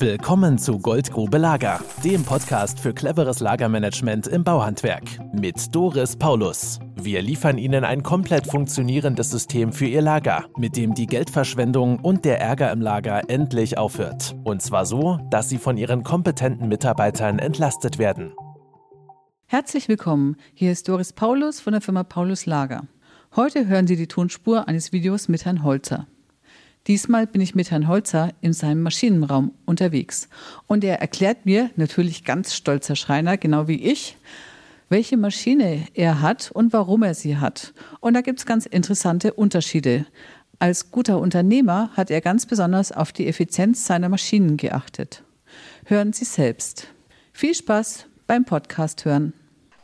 Willkommen zu Goldgrube Lager, dem Podcast für cleveres Lagermanagement im Bauhandwerk mit Doris Paulus. Wir liefern Ihnen ein komplett funktionierendes System für Ihr Lager, mit dem die Geldverschwendung und der Ärger im Lager endlich aufhört. Und zwar so, dass Sie von Ihren kompetenten Mitarbeitern entlastet werden. Herzlich willkommen. Hier ist Doris Paulus von der Firma Paulus Lager. Heute hören Sie die Tonspur eines Videos mit Herrn Holzer. Diesmal bin ich mit Herrn Holzer in seinem Maschinenraum unterwegs. Und er erklärt mir, natürlich ganz stolzer Schreiner, genau wie ich, welche Maschine er hat und warum er sie hat. Und da gibt es ganz interessante Unterschiede. Als guter Unternehmer hat er ganz besonders auf die Effizienz seiner Maschinen geachtet. Hören Sie selbst. Viel Spaß beim Podcast hören.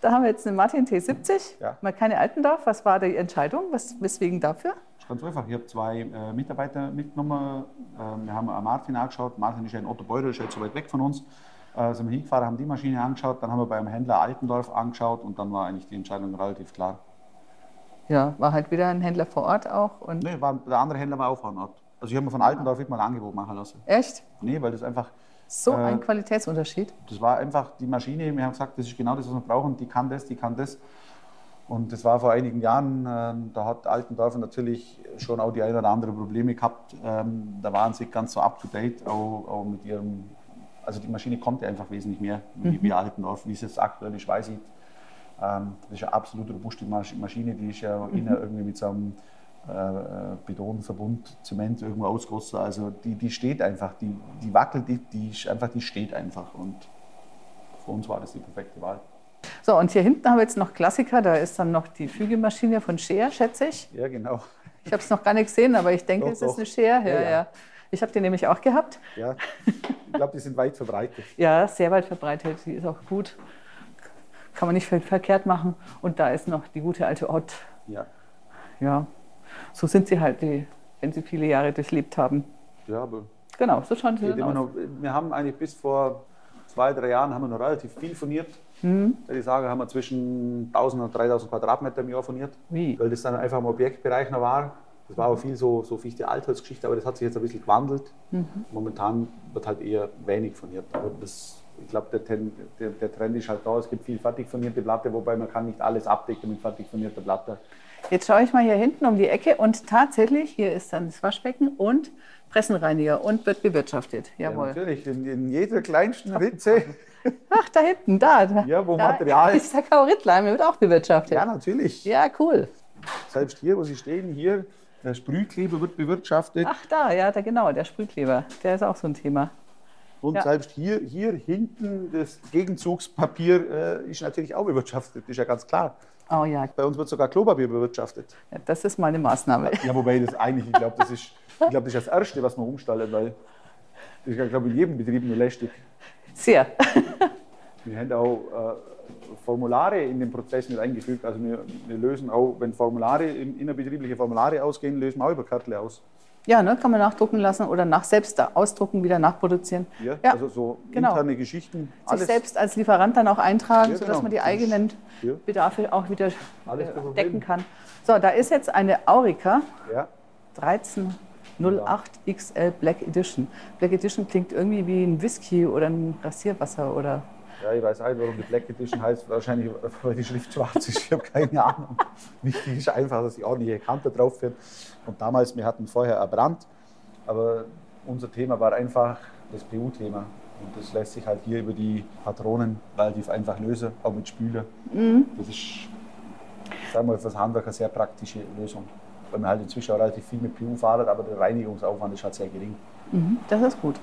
Da haben wir jetzt eine Martin T70, ja. mal keine Altendorf. Was war die Entscheidung? Was, weswegen dafür? Ganz einfach. Ich habe zwei äh, Mitarbeiter mitgenommen. Äh, wir haben Martin angeschaut. Martin ist ja in Otto Beutel, ist ja so weit weg von uns. Äh, sind wir hingefahren, haben die Maschine angeschaut. Dann haben wir beim Händler Altendorf angeschaut und dann war eigentlich die Entscheidung relativ klar. Ja, war halt wieder ein Händler vor Ort auch? Und nee, war, der andere Händler war auch vor Ort. Also ich habe mir von Altendorf mal ein Angebot machen lassen. Echt? Nee, weil das einfach... So äh, ein Qualitätsunterschied? Das war einfach die Maschine. Wir haben gesagt, das ist genau das, was wir brauchen. Die kann das, die kann das. Und das war vor einigen Jahren, äh, da hat Altendorf natürlich schon auch die ein oder andere Probleme gehabt. Ähm, da waren sie ganz so up to date, auch, auch mit ihrem, also die Maschine konnte einfach wesentlich mehr wie, mhm. wie Altendorf, wie es jetzt aktuell ist, weiß ich. Ähm, das ist eine absolut robuste Maschine, die ist ja mhm. innen irgendwie mit so einem äh, Betonverbund, Zement irgendwo ausgegossen. Also die, die steht einfach, die, die wackelt, die, die, einfach, die steht einfach. Und für uns war das die perfekte Wahl. So, und hier hinten haben wir jetzt noch Klassiker. Da ist dann noch die Fügemaschine von Scheer, schätze ich. Ja, genau. Ich habe es noch gar nicht gesehen, aber ich denke, doch, es ist eine Scheer. Ja, ja. ja. Ich habe die nämlich auch gehabt. Ja, ich glaube, die sind weit verbreitet. ja, sehr weit verbreitet. Die ist auch gut. Kann man nicht verkehrt machen. Und da ist noch die gute alte Ott. Ja. Ja, so sind sie halt, die, wenn sie viele Jahre durchlebt haben. Ja, aber. Genau, so schauen sie aus. Noch, wir haben eigentlich bis vor zwei, drei Jahren haben wir noch relativ viel furniert. Mhm. Ich sage, haben wir zwischen 1000 und 3000 Quadratmeter im Jahr furniert. Wie? Weil das dann einfach im Objektbereich noch war. Das war auch viel so, so fichte Altholzgeschichte, aber das hat sich jetzt ein bisschen gewandelt. Mhm. Momentan wird halt eher wenig furniert. Aber das, ich glaube, der, der, der, Trend ist halt da. Es gibt viel fertig furnierte Platte, wobei man kann nicht alles abdecken mit fertig furnierter Platte. Jetzt schaue ich mal hier hinten um die Ecke und tatsächlich, hier ist dann das Waschbecken und Pressenreiniger und wird bewirtschaftet. Jawohl. Ja, natürlich, in, in jeder kleinsten Ritze. Ach, da hinten, da. Ja, wo da Material ist. der Kaurittleim, wird auch bewirtschaftet. Ja, natürlich. Ja, cool. Selbst hier, wo Sie stehen, hier, der Sprühkleber wird bewirtschaftet. Ach, da, ja, da, genau, der Sprühkleber. Der ist auch so ein Thema. Und ja. selbst hier, hier hinten, das Gegenzugspapier äh, ist natürlich auch bewirtschaftet, ist ja ganz klar. Oh ja. Bei uns wird sogar Klopapier bewirtschaftet. Ja, das ist mal eine Maßnahme. Ja, wobei das eigentlich, ich glaube, das, ist, ich glaub, das ist das Erste, was man umstaltet, weil das ist, glaube ich, in jedem Betrieb nur lästig. Sehr. Wir haben auch äh, Formulare in den Prozess mit eingefügt. Also wir, wir, lösen auch, wenn Formulare, innerbetriebliche Formulare ausgehen, lösen wir auch über Kärtle aus. Ja, ne, kann man nachdrucken lassen oder nach selbst ausdrucken, wieder nachproduzieren. Ja, ja. also so genau. interne Geschichten. Sich selbst als Lieferant dann auch eintragen, ja, genau. sodass man die eigenen ja. Bedarfe auch wieder äh, decken kann. So, da ist jetzt eine Aurica ja. 1308 XL Black Edition. Black Edition klingt irgendwie wie ein Whisky oder ein Rasierwasser oder ja, ich weiß nicht, warum die Black Edition heißt. Wahrscheinlich, weil die Schrift schwarz ist. Ich habe keine Ahnung. Wichtig ist einfach, dass die ordentliche Kante drauf wird. Und damals, wir hatten vorher einen Brand, aber unser Thema war einfach das PU-Thema. Und das lässt sich halt hier über die Patronen relativ einfach lösen, auch mit Spüler. Mhm. Das ist, sagen wir, für das Handwerk eine sehr praktische Lösung. Weil man halt inzwischen auch relativ viel mit PU fahren, aber der Reinigungsaufwand ist halt sehr gering. Mhm, das ist gut.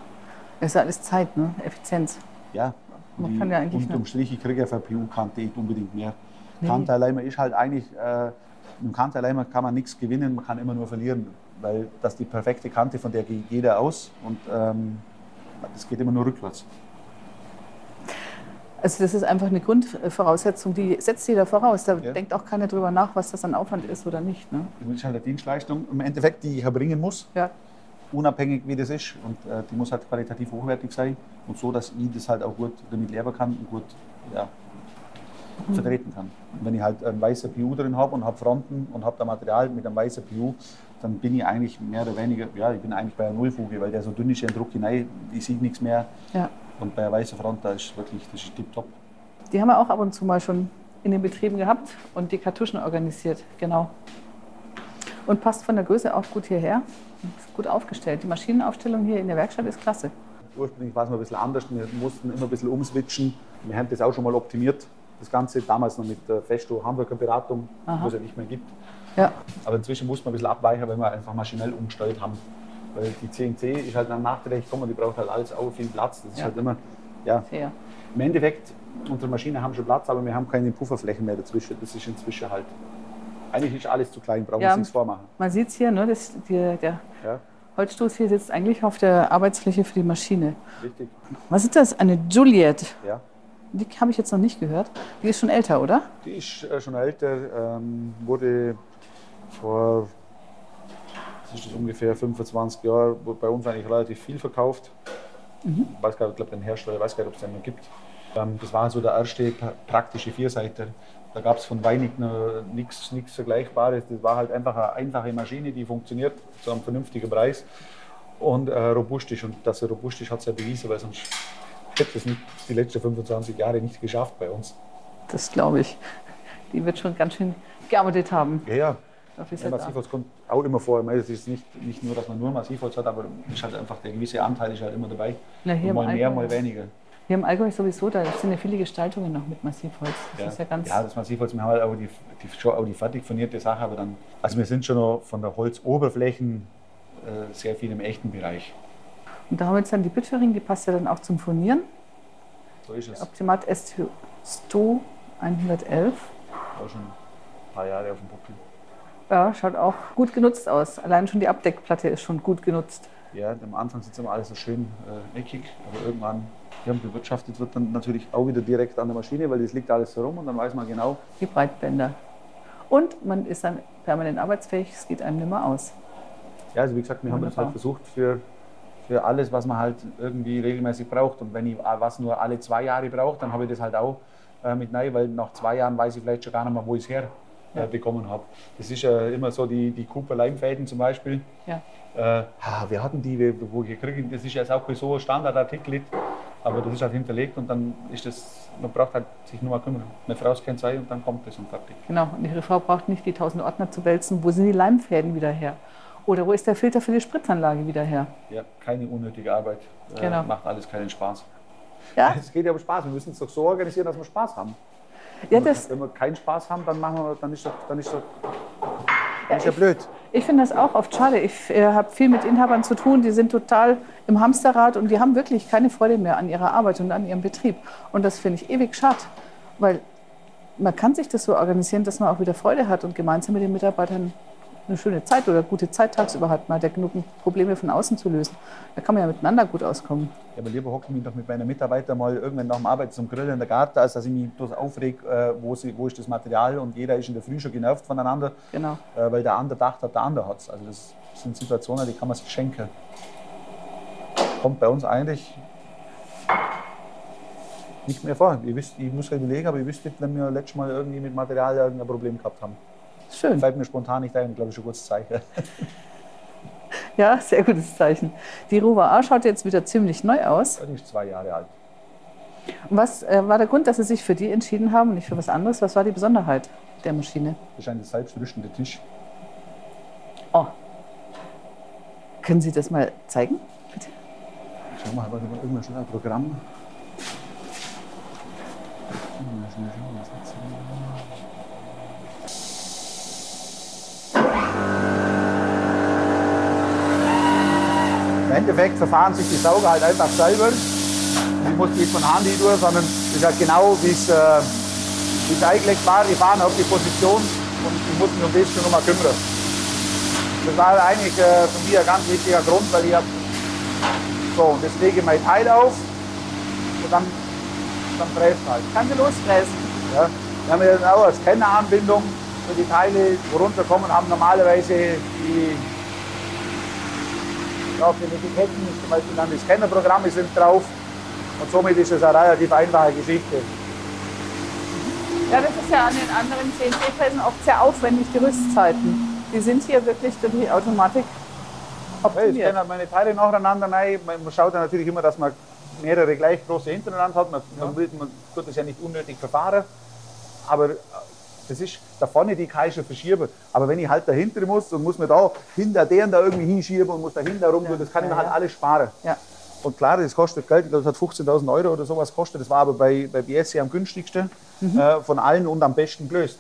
Das ist alles Zeit, ne? Effizienz. Ja, man kann ja eigentlich unterm Strich, ich kriege ja für PU-Kante nicht unbedingt mehr. Nee. Kanteleimer ist halt eigentlich, äh, mit dem Kanteleimer kann man nichts gewinnen, man kann immer nur verlieren. Weil das die perfekte Kante, von der geht jeder aus und ähm, das geht immer nur rückwärts. Also das ist einfach eine Grundvoraussetzung, die setzt jeder voraus. Da ja. denkt auch keiner drüber nach, was das an Aufwand ist oder nicht. Ne? Das ist halt eine Dienstleistung im Endeffekt, die ich erbringen muss. Ja unabhängig wie das ist. Und äh, die muss halt qualitativ hochwertig sein und so, dass ich das halt auch gut damit lernen kann und gut ja, mhm. vertreten kann. Und wenn ich halt ein weißer PU drin habe und habe Fronten und habe da Material mit einem weißen PU, dann bin ich eigentlich mehr oder weniger, ja, ich bin eigentlich bei einer Nullfuge, weil der so dünn ist, der Druck hinein, ich sehe nichts mehr. Ja. Und bei einer weißen Front, da ist wirklich, das ist tipptopp. Die haben wir auch ab und zu mal schon in den Betrieben gehabt und die Kartuschen organisiert, genau. Und passt von der Größe auch gut hierher. Ist gut aufgestellt. Die Maschinenaufstellung hier in der Werkstatt ist klasse. Ursprünglich war es noch ein bisschen anders. Wir mussten immer ein bisschen umswitchen. Wir haben das auch schon mal optimiert. Das Ganze damals noch mit Festo Hamburger Beratung, wo es ja nicht mehr gibt. Ja. Aber inzwischen muss man ein bisschen abweichen, weil wir einfach maschinell umgestellt haben. Weil die CNC ist halt dann nachträglich gekommen, die braucht halt alles auch viel Platz. Das ist ja. halt immer, ja. Fair. Im Endeffekt, unsere Maschinen haben schon Platz, aber wir haben keine Pufferflächen mehr dazwischen. Das ist inzwischen halt, eigentlich ist alles zu klein, brauchen wir ja, uns nichts vormachen. Man sieht es hier, ne, das, die, der ja. Holzstoß hier sitzt eigentlich auf der Arbeitsfläche für die Maschine. Richtig. Was ist das? Eine Juliet? Ja. Die habe ich jetzt noch nicht gehört. Die ist schon älter, oder? Die ist äh, schon älter, ähm, wurde vor das ist ungefähr 25 Jahren, wurde bei uns eigentlich relativ viel verkauft. Mhm. Ich weiß gar nicht, ich glaube, den Hersteller, weiß gar nicht, ob es den noch gibt. Ähm, das war so der erste praktische Vierseiter. Da gab es von Weinig nichts Vergleichbares. Das war halt einfach eine einfache Maschine, die funktioniert zu einem vernünftigen Preis und äh, robust ist. Und dass er robust ist, hat es ja bewiesen, weil sonst hätte es die letzten 25 Jahre nicht geschafft bei uns. Das glaube ich. Die wird schon ganz schön gearbeitet haben. Ja, ja. Ja, Massivholz kommt auch immer vor. Es ist nicht, nicht nur, dass man nur Massivholz hat, aber ist halt einfach der gewisse Anteil ist halt immer dabei. Na, mal mehr, mal weniger. Hier im Allgäu sowieso, da sind ja viele Gestaltungen noch mit Massivholz. Das ja. ist ja ganz. Ja, das Massivholz, wir haben halt auch die, die, schon auch die fertig furnierte Sache, aber dann, also wir sind schon noch von der Holzoberflächen äh, sehr viel im echten Bereich. Und da haben wir jetzt dann die Bitfering, die passt ja dann auch zum Furnieren. So ist es. Optimat S2 111. Auch schon ein paar Jahre auf dem Buckel. Ja, schaut auch gut genutzt aus. Allein schon die Abdeckplatte ist schon gut genutzt. Ja, am Anfang sieht es immer alles so schön äh, eckig, aber irgendwann ja, bewirtschaftet wird dann natürlich auch wieder direkt an der Maschine, weil das liegt alles so rum und dann weiß man genau. Die Breitbänder. Und man ist dann permanent arbeitsfähig, es geht einem nicht mehr aus. Ja, also wie gesagt, wir Wunderbar. haben das halt versucht für, für alles, was man halt irgendwie regelmäßig braucht. Und wenn ich was nur alle zwei Jahre brauche, dann habe ich das halt auch äh, mit rein, weil nach zwei Jahren weiß ich vielleicht schon gar nicht mehr, wo ich es her äh, bekommen habe. Das ist ja immer so, die, die Cooper-Leimfäden zum Beispiel. Ja. Äh, wir hatten die, wo wir kriegen, das ist jetzt auch bei so Standardartikel, aber das ist halt hinterlegt und dann ist das, man braucht halt sich nur mal kümmern. Eine Frau kennt zwei und dann kommt das und fertig. Genau, und Ihre Frau braucht nicht die tausend Ordner zu wälzen. Wo sind die Leimfäden wieder her? Oder wo ist der Filter für die Spritzanlage wieder her? Ja, keine unnötige Arbeit. Äh, genau. Äh, macht alles keinen Spaß. Ja? Es geht ja um Spaß. Wir müssen es doch so organisieren, dass wir Spaß haben. Ja, das wenn wir keinen Spaß haben, dann, machen wir, dann ist das, dann ist das, ja, ist ja blöd. Ich, finde das auch oft schade. Ich äh, habe viel mit Inhabern zu tun, die sind total im Hamsterrad und die haben wirklich keine Freude mehr an ihrer Arbeit und an ihrem Betrieb. Und das finde ich ewig schade, weil man kann sich das so organisieren, dass man auch wieder Freude hat und gemeinsam mit den Mitarbeitern eine schöne Zeit oder gute Zeit tagsüber hat. Man hat ja genug Probleme von außen zu lösen. Da kann man ja miteinander gut auskommen. Ja, aber lieber hocke ich mich doch mit meinen Mitarbeitern mal irgendwann nach dem Arbeit zum Grillen in der Garten, als dass ich mich bloß aufrege, äh, wo, wo ist das Material und jeder ist in der Früh schon genervt voneinander, genau. Äh, weil der andere dachte, der andere hat es. Also das sind Situationen, die kann man sich schenken. Kommt bei uns eigentlich nicht mehr vor. Ich, wisst, ich muss halt überlegen, aber ich wüsste nicht, wenn wir letztes Mal irgendwie mit Material irgendein Problem gehabt haben. Schön. Fällt mir spontan nicht ein, glaube ich, ein gutes Zeichen. Ja, sehr gutes Zeichen. Die Rover A schaut jetzt wieder ziemlich neu aus. Die ist zwei Jahre alt. Und was äh, war der Grund, dass Sie sich für die entschieden haben und nicht für was anderes? Was war die Besonderheit der Maschine? Das ist ein selbstrüstender Tisch. Oh. Können Sie das mal zeigen, bitte? Schau mal, warte mal, irgendwas ein Programm. Im Endeffekt verfahren sich die Sauger halt einfach selber. Ich muss nicht von Hand durch, sondern es ist halt genau, wie es, äh, eingelegt war. Die fahren auf die Position und ich muss mich um das schon nochmal kümmern. Das war eigentlich äh, für mich ein ganz wichtiger Grund, weil ich habe so, und jetzt lege ich mein Teil auf und dann, dann fräst halt. Kann sie losfräsen? Ja. Wir haben jetzt auch als Kenneranbindung für die Teile, wo runterkommen, haben normalerweise die auf den Etiketten zum Beispiel dann die Scannerprogramme sind drauf und somit ist es eine relativ einfache Geschichte. Ja, das ist ja an den anderen CNC-Fräsen oft sehr aufwendig, die Rüstzeiten. Die sind hier wirklich durch die Automatik optimiert. Ja, ich kenne meine Teile nacheinander rein. Man schaut ja natürlich immer, dass man mehrere gleich große hintereinander hat. Man, ja. man, will, man tut das ja nicht unnötig verfahren. Aber äh, das ist da vorne die kann ich schon verschieben. Aber wenn ich halt dahinter muss und muss mir da hinter deren da irgendwie hinschieben und muss dahinter rum, ja. das kann ich mir halt alles sparen. Und klar, das kostet Geld, das hat 15.000 Euro oder sowas kostet. Das war aber bei, bei BSC am günstigsten mhm. äh, von allen und am besten gelöst.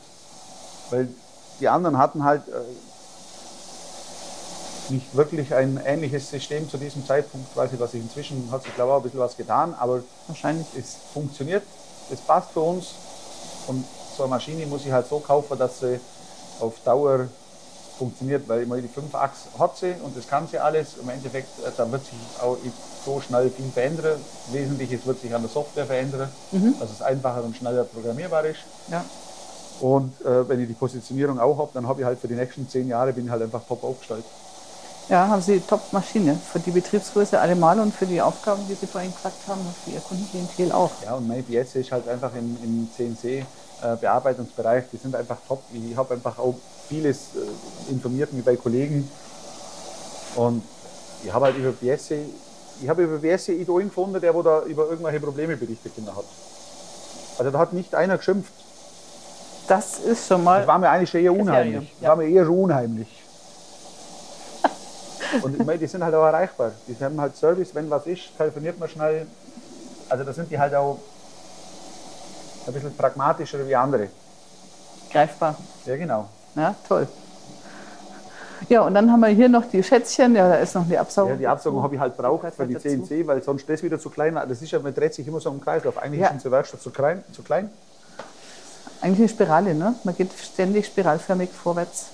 Weil die anderen hatten halt äh, nicht wirklich ein ähnliches System zu diesem Zeitpunkt. Weiß ich, was ich inzwischen hat sich glaube ich auch ein bisschen was getan, aber wahrscheinlich es funktioniert, es passt für uns und so eine Maschine muss ich halt so kaufen, dass sie auf Dauer funktioniert, weil immer die 5 Achs hat sie und das kann sie alles. Im Endeffekt, äh, da wird sich auch so schnell viel verändern. Wesentliches wird sich an der Software verändern, mhm. dass es einfacher und schneller programmierbar ist. Ja. Und äh, wenn ich die Positionierung auch habe, dann habe ich halt für die nächsten zehn Jahre bin ich halt einfach top aufgestellt. Ja, haben Sie Top-Maschine für die Betriebsgröße allemal und für die Aufgaben, die Sie vorhin gesagt haben, für Ihr Kundenklientel auch. Ja, und mein BS ist halt einfach im, im CNC-Bearbeitungsbereich, äh, die sind einfach top. Ich habe einfach auch vieles äh, informiert mich bei Kollegen und ich habe halt über BS, ich habe über BS Idol gefunden, der wo da über irgendwelche Probleme berichtet hat. Also da hat nicht einer geschimpft. Das ist schon mal. Das war mir eigentlich eher unheimlich. Ja. war mir eher unheimlich. Und ich meine, die sind halt auch erreichbar. Die haben halt Service, wenn was ist, telefoniert man schnell. Also da sind die halt auch ein bisschen pragmatischer wie andere. Greifbar. Ja, genau. Ja, toll. Ja, und dann haben wir hier noch die Schätzchen. Ja, da ist noch die Absaugung. Ja, die Absaugung habe ich halt braucht für die CNC, weil sonst das wieder zu klein Das ist ja, man dreht sich immer so im Kreislauf. Eigentlich ja. ist unsere Werkstatt zu klein, zu klein. Eigentlich eine Spirale, ne? Man geht ständig spiralförmig vorwärts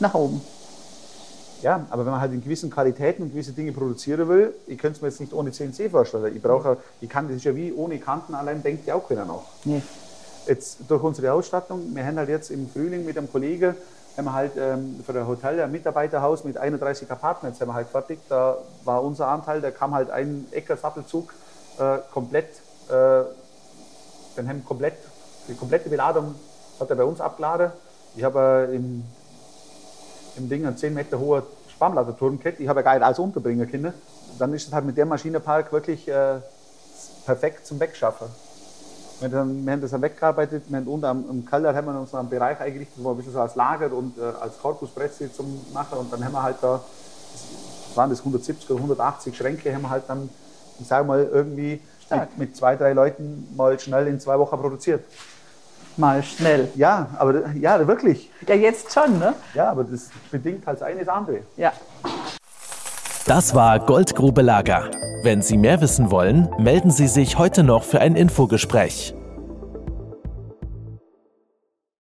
nach oben. Ja, aber wenn man halt in gewissen Qualitäten und gewisse Dinge produzieren will, ich könnte es mir jetzt nicht ohne CNC vorstellen. Ich brauche, ich kann das ist ja wie ohne Kanten allein denkt ja auch keiner noch. Nee. Jetzt durch unsere Ausstattung, wir haben halt jetzt im Frühling mit einem Kollegen, haben wir halt ähm, für ein Hotel ein Mitarbeiterhaus mit 31 Apartments haben wir halt fertig. Da war unser Anteil, da kam halt ein Äcker Sattelzug äh, komplett, äh, dann haben komplett, die komplette Beladung hat er bei uns abgeladen. Ich habe äh, im im Ding einen 10 Meter hohen Spannladerturm gehabt. Ich habe ja gar nicht alles unterbringen können. Dann ist es halt mit dem Maschinenpark wirklich äh, perfekt zum Wegschaffen. Wir, dann, wir haben das dann weggearbeitet. Wir haben unten am, im Keller haben wir uns einen Bereich eingerichtet, wo wir ein bisschen so als Lager und äh, als Korpuspresse zum machen. Und dann haben wir halt da, das waren das 170 oder 180 Schränke, haben wir halt dann, ich sage mal, irgendwie mit, mit, zwei, drei Leuten mal schnell in zwei Wochen produziert mal schnell. Ja, aber ja, wirklich. Ja, jetzt schon, ne? Ja, aber das bedingt halt eines andere. Ja. Das war Goldgrube Lager. Wenn Sie mehr wissen wollen, melden Sie sich heute noch für ein Infogespräch.